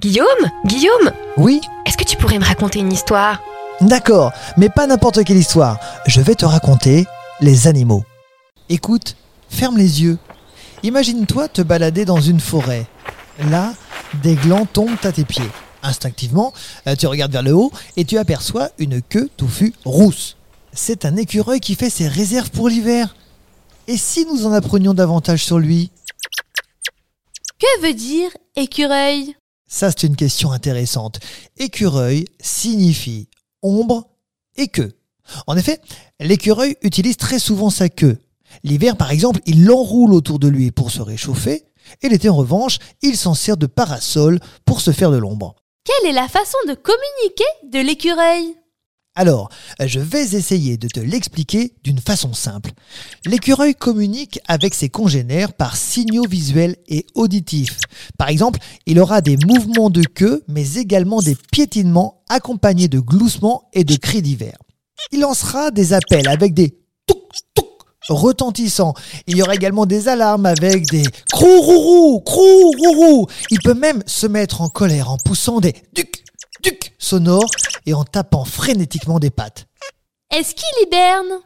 Guillaume Guillaume Oui? Est-ce que tu pourrais me raconter une histoire? D'accord, mais pas n'importe quelle histoire. Je vais te raconter les animaux. Écoute, ferme les yeux. Imagine-toi te balader dans une forêt. Là, des glands tombent à tes pieds. Instinctivement, euh, tu regardes vers le haut et tu aperçois une queue touffue rousse. C'est un écureuil qui fait ses réserves pour l'hiver. Et si nous en apprenions davantage sur lui? Que veut dire écureuil? Ça, c'est une question intéressante. Écureuil signifie ombre et queue. En effet, l'écureuil utilise très souvent sa queue. L'hiver, par exemple, il l'enroule autour de lui pour se réchauffer, et l'été, en revanche, il s'en sert de parasol pour se faire de l'ombre. Quelle est la façon de communiquer de l'écureuil? Alors, je vais essayer de te l'expliquer d'une façon simple. L'écureuil communique avec ses congénères par signaux visuels et auditifs. Par exemple, il aura des mouvements de queue, mais également des piétinements accompagnés de gloussements et de cris divers. Il lancera des appels avec des touc touc retentissants. Il y aura également des alarmes avec des crou crou rourou. Il peut même se mettre en colère en poussant des duc duc sonores et en tapant frénétiquement des pattes. Est-ce qu'il hiberne?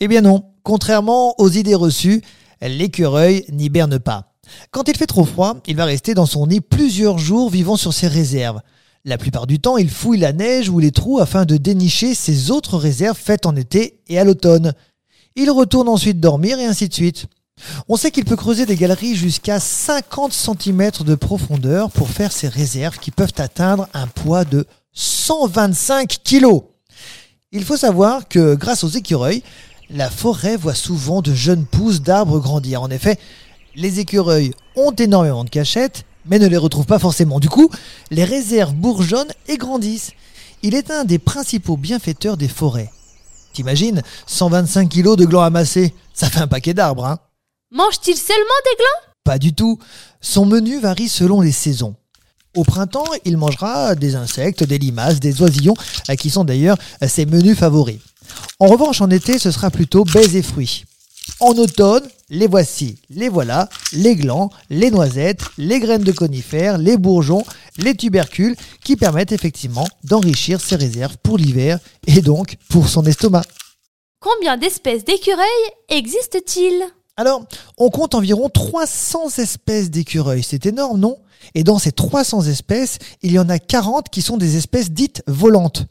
Eh bien non, contrairement aux idées reçues, l'écureuil n'hiberne pas. Quand il fait trop froid, il va rester dans son nid plusieurs jours vivant sur ses réserves. La plupart du temps, il fouille la neige ou les trous afin de dénicher ses autres réserves faites en été et à l'automne. Il retourne ensuite dormir et ainsi de suite. On sait qu'il peut creuser des galeries jusqu'à 50 cm de profondeur pour faire ses réserves qui peuvent atteindre un poids de 125 kg. Il faut savoir que grâce aux écureuils, la forêt voit souvent de jeunes pousses d'arbres grandir. En effet, les écureuils ont énormément de cachettes, mais ne les retrouvent pas forcément. Du coup, les réserves bourgeonnent et grandissent. Il est un des principaux bienfaiteurs des forêts. T'imagines 125 kilos de glands amassés Ça fait un paquet d'arbres, hein Mange-t-il seulement des glands? Pas du tout. Son menu varie selon les saisons. Au printemps, il mangera des insectes, des limaces, des oisillons, qui sont d'ailleurs ses menus favoris. En revanche, en été, ce sera plutôt baies et fruits. En automne, les voici, les voilà, les glands, les noisettes, les graines de conifères, les bourgeons, les tubercules, qui permettent effectivement d'enrichir ses réserves pour l'hiver et donc pour son estomac. Combien d'espèces d'écureuils existent-ils? Alors, on compte environ 300 espèces d'écureuils. C'est énorme, non? Et dans ces 300 espèces, il y en a 40 qui sont des espèces dites volantes.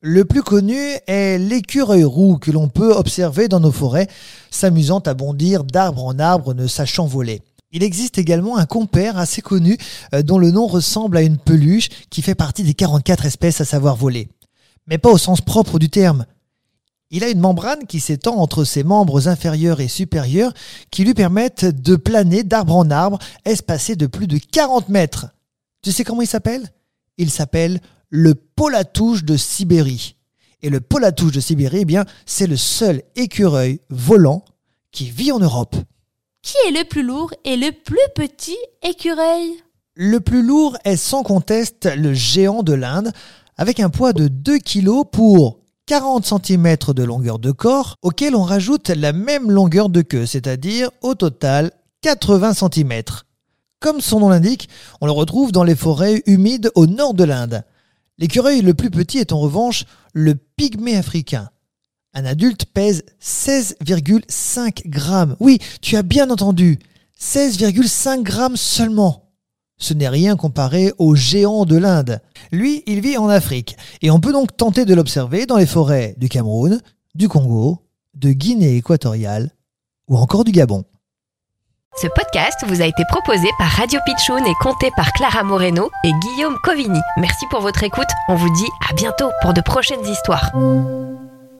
Le plus connu est l'écureuil roux que l'on peut observer dans nos forêts, s'amusant à bondir d'arbre en arbre ne sachant voler. Il existe également un compère assez connu euh, dont le nom ressemble à une peluche qui fait partie des 44 espèces à savoir voler. Mais pas au sens propre du terme. Il a une membrane qui s'étend entre ses membres inférieurs et supérieurs qui lui permettent de planer d'arbre en arbre espacé de plus de 40 mètres. Tu sais comment il s'appelle? Il s'appelle le polatouche de Sibérie. Et le polatouche de Sibérie, eh bien, c'est le seul écureuil volant qui vit en Europe. Qui est le plus lourd et le plus petit écureuil? Le plus lourd est sans conteste le géant de l'Inde, avec un poids de 2 kg pour 40 cm de longueur de corps, auquel on rajoute la même longueur de queue, c'est-à-dire au total 80 cm. Comme son nom l'indique, on le retrouve dans les forêts humides au nord de l'Inde. L'écureuil le plus petit est en revanche le pygmée africain. Un adulte pèse 16,5 grammes. Oui, tu as bien entendu, 16,5 grammes seulement. Ce n'est rien comparé au géant de l'Inde. Lui, il vit en Afrique, et on peut donc tenter de l'observer dans les forêts du Cameroun, du Congo, de Guinée équatoriale ou encore du Gabon. Ce podcast vous a été proposé par Radio Pitchoun et compté par Clara Moreno et Guillaume Covini. Merci pour votre écoute. On vous dit à bientôt pour de prochaines histoires.